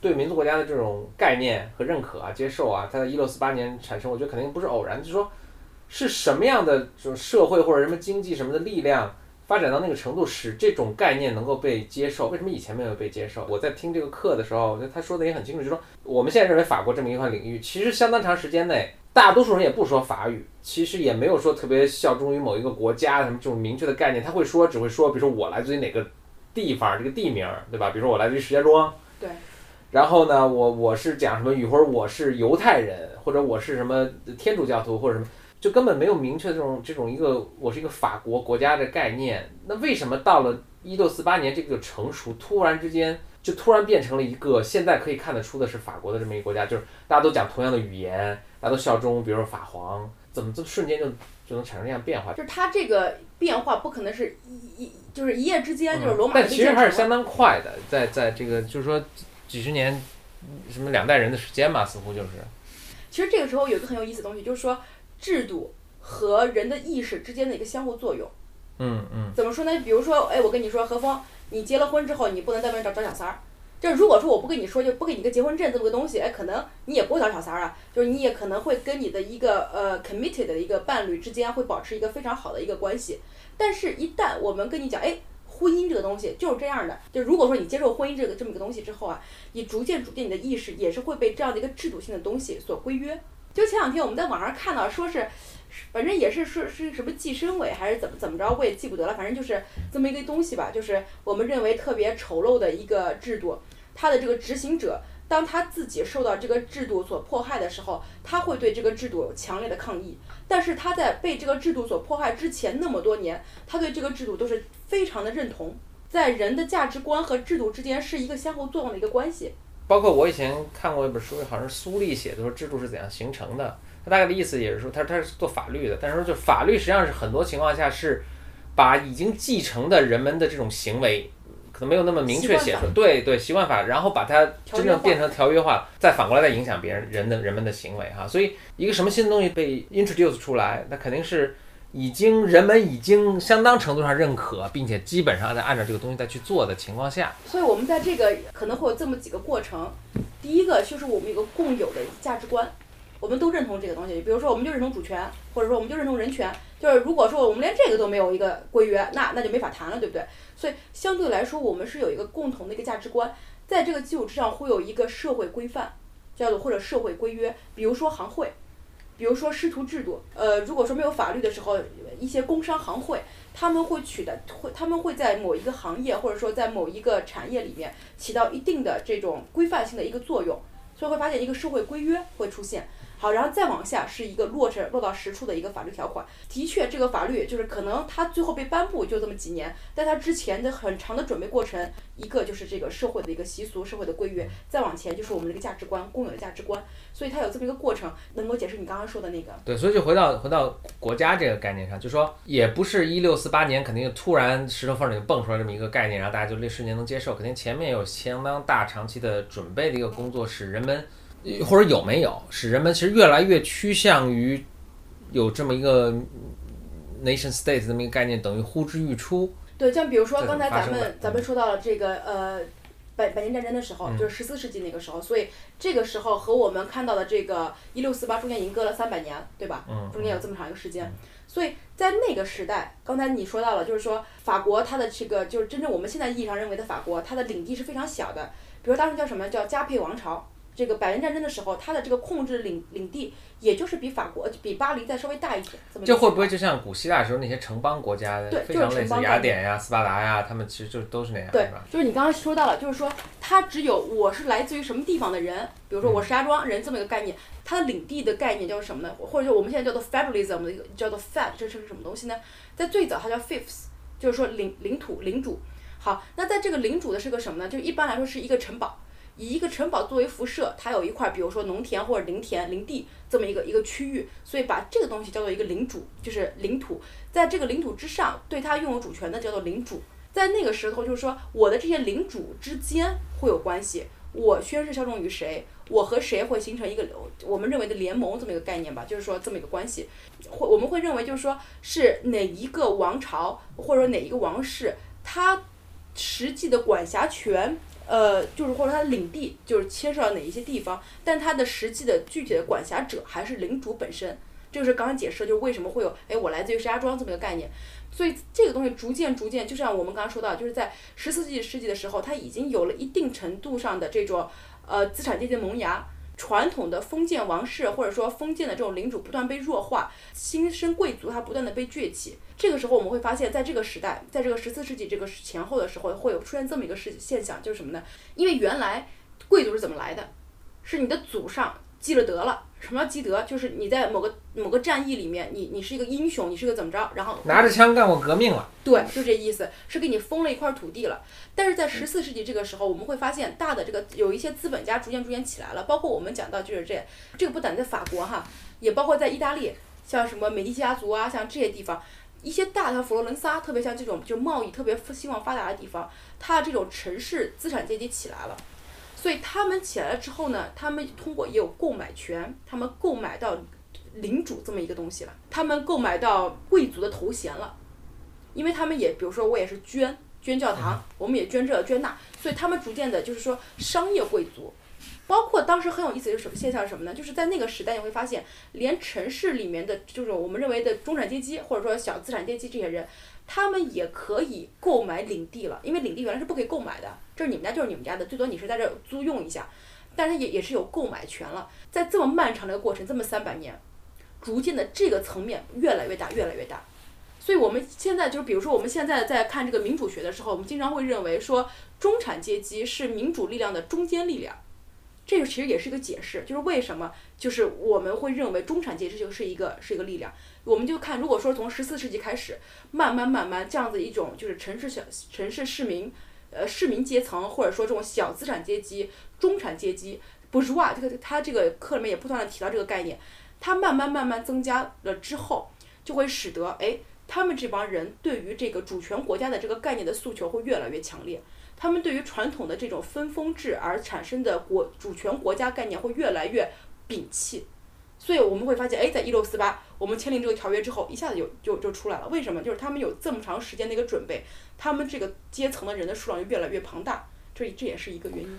对民族国家的这种概念和认可啊、接受啊，它在一六四八年产生，我觉得肯定不是偶然，就是说是什么样的这种社会或者什么经济什么的力量发展到那个程度，使这种概念能够被接受？为什么以前没有被接受？我在听这个课的时候，我觉得他说的也很清楚，就是说我们现在认为法国这么一块领域，其实相当长时间内，大多数人也不说法语，其实也没有说特别效忠于某一个国家什么这种明确的概念，他会说只会说，比如说我来自于哪个地方，这个地名，对吧？比如说我来自于石家庄。对。然后呢，我我是讲什么语，或者我是犹太人，或者我是什么天主教徒，或者什么，就根本没有明确这种这种一个我是一个法国国家的概念。那为什么到了一六四八年这个成熟，突然之间就突然变成了一个现在可以看得出的是法国的这么一个国家，就是大家都讲同样的语言，大家都效忠，比如说法皇，怎么这么瞬间就就能产生这样变化？就是它这个变化不可能是一一就是一夜之间就是罗马但其实还是相当快的，在在这个就是说。几十年，什么两代人的时间嘛，似乎就是。其实这个时候有一个很有意思的东西，就是说制度和人的意识之间的一个相互作用。嗯嗯。怎么说呢？比如说，哎，我跟你说，何峰，你结了婚之后，你不能在外面找找小三儿。就如果说我不跟你说，就不给你个结婚证这么个东西，哎，可能你也不会找小三儿啊。就是你也可能会跟你的一个呃 committed 的一个伴侣之间会保持一个非常好的一个关系。但是，一旦我们跟你讲，哎。婚姻这个东西就是这样的，就如果说你接受婚姻这个这么一个东西之后啊，你逐渐逐渐你的意识也是会被这样的一个制度性的东西所规约。就前两天我们在网上看到说是，反正也是说是什么计生委还是怎么怎么着，我也记不得了，反正就是这么一个东西吧，就是我们认为特别丑陋的一个制度，它的这个执行者。当他自己受到这个制度所迫害的时候，他会对这个制度有强烈的抗议。但是他在被这个制度所迫害之前那么多年，他对这个制度都是非常的认同。在人的价值观和制度之间是一个相互作用的一个关系。包括我以前看过一本书，好像是苏立写的，说制度是怎样形成的。他大概的意思也是说，他他是做法律的，但是说就法律实际上是很多情况下是把已经继承的人们的这种行为。可能没有那么明确写出，对对，习惯法，然后把它真正变成条约化，再反过来再影响别人人的人们的行为哈。所以一个什么新的东西被 introduce 出来，那肯定是已经人们已经相当程度上认可，并且基本上在按照这个东西再去做的情况下。所以我们在这个可能会有这么几个过程，第一个就是我们有个共有的价值观，我们都认同这个东西，比如说我们就认同主权，或者说我们就认同人权。就是如果说我们连这个都没有一个规约，那那就没法谈了，对不对？所以相对来说，我们是有一个共同的一个价值观，在这个基础之上会有一个社会规范，叫做或者社会规约，比如说行会，比如说师徒制度。呃，如果说没有法律的时候，一些工商行会，他们会取得会他们会在某一个行业或者说在某一个产业里面起到一定的这种规范性的一个作用，所以会发现一个社会规约会出现。好，然后再往下是一个落实落到实处的一个法律条款。的确，这个法律就是可能它最后被颁布就这么几年，但它之前的很长的准备过程，一个就是这个社会的一个习俗、社会的规约，再往前就是我们的一个价值观、共有的价值观。所以它有这么一个过程，能够解释你刚刚说的那个。对，所以就回到回到国家这个概念上，就说也不是一六四八年肯定突然石头缝里蹦出来这么一个概念，然后大家就那瞬间能接受，肯定前面有相当大长期的准备的一个工作，使人们。或者有没有使人们其实越来越趋向于有这么一个 nation state 这么一个概念，等于呼之欲出。对，像比如说刚才咱们咱们说到了这个呃百百年战争的时候，就是十四世纪那个时候，所以这个时候和我们看到的这个一六四八中间已经隔了三百年，对吧？嗯。中间有这么长一个时间，所以在那个时代，刚才你说到了，就是说法国它的这个就是真正我们现在意义上认为的法国，它的领地是非常小的，比如当时叫什么叫加佩王朝。这个百年战争的时候，它的这个控制领领地，也就是比法国、比巴黎再稍微大一点。这会不会就像古希腊时候那些城邦国家的，非常类似雅典呀、斯巴达呀，他们其实就都是那样，对吧？就是你刚刚说到了，就是说它只有我是来自于什么地方的人，比如说我石家庄人这么一个概念，它的领地的概念叫什么呢？或者说我们现在叫做 federalism 的一个叫做 fed，这是什么东西呢？在最早它叫 fiefs，就是说领领土领主。好，那在这个领主的是个什么呢？就一般来说是一个城堡。以一个城堡作为辐射，它有一块，比如说农田或者林田、林地这么一个一个区域，所以把这个东西叫做一个领主，就是领土。在这个领土之上，对它拥有主权的叫做领主。在那个时候，就是说我的这些领主之间会有关系，我宣誓效忠于谁，我和谁会形成一个我们认为的联盟这么一个概念吧，就是说这么一个关系。会我们会认为就是说是哪一个王朝或者说哪一个王室，它实际的管辖权。呃，就是或者它的领地就是牵涉到哪一些地方，但它的实际的具体的管辖者还是领主本身。这就是刚刚解释，就是为什么会有哎我来自于石家庄这么一个概念。所以这个东西逐渐逐渐，就像我们刚刚说到，就是在十四世纪世纪的时候，它已经有了一定程度上的这种呃资产阶级萌芽。传统的封建王室或者说封建的这种领主不断被弱化，新生贵族它不断的被崛起。这个时候我们会发现，在这个时代，在这个十四世纪这个前后的时候，会有出现这么一个事现象，就是什么呢？因为原来贵族是怎么来的？是你的祖上积了德了。什么叫积德？就是你在某个某个战役里面，你你是一个英雄，你是个怎么着？然后拿着枪干过革命了。对，就这意思，是给你封了一块土地了。但是在十四世纪这个时候，我们会发现大的这个有一些资本家逐渐逐渐起来了，包括我们讲到就是这这个不单在法国哈，也包括在意大利，像什么美第奇家族啊，像这些地方，一些大的佛罗伦萨，特别像这种就贸易特别兴旺发达的地方，它这种城市资产阶级起来了。所以他们起来了之后呢，他们通过也有购买权，他们购买到领主这么一个东西了，他们购买到贵族的头衔了，因为他们也比如说我也是捐捐教堂，我们也捐这捐那，所以他们逐渐的就是说商业贵族，包括当时很有意思的什么现象是什么呢？就是在那个时代你会发现，连城市里面的就是我们认为的中产阶级或者说小资产阶级这些人。他们也可以购买领地了，因为领地原来是不可以购买的，这是你们家就是你们家的，最多你是在这租用一下，但是也也是有购买权了。在这么漫长的一个过程，这么三百年，逐渐的这个层面越来越大，越来越大。所以我们现在就是比如说我们现在在看这个民主学的时候，我们经常会认为说中产阶级是民主力量的中坚力量。这个其实也是一个解释，就是为什么就是我们会认为中产阶级就是一个是一个力量。我们就看，如果说从十四世纪开始，慢慢慢慢这样子一种就是城市小城市市民，呃市民阶层或者说这种小资产阶级、中产阶级，不是哇，这个他这个课里面也不断的提到这个概念，它慢慢慢慢增加了之后，就会使得哎他们这帮人对于这个主权国家的这个概念的诉求会越来越强烈。他们对于传统的这种分封制而产生的国主权国家概念会越来越摒弃，所以我们会发现，哎，在一六四八我们签订这个条约之后，一下子就就就出来了。为什么？就是他们有这么长时间的一个准备，他们这个阶层的人的数量就越来越庞大，这这也是一个原因。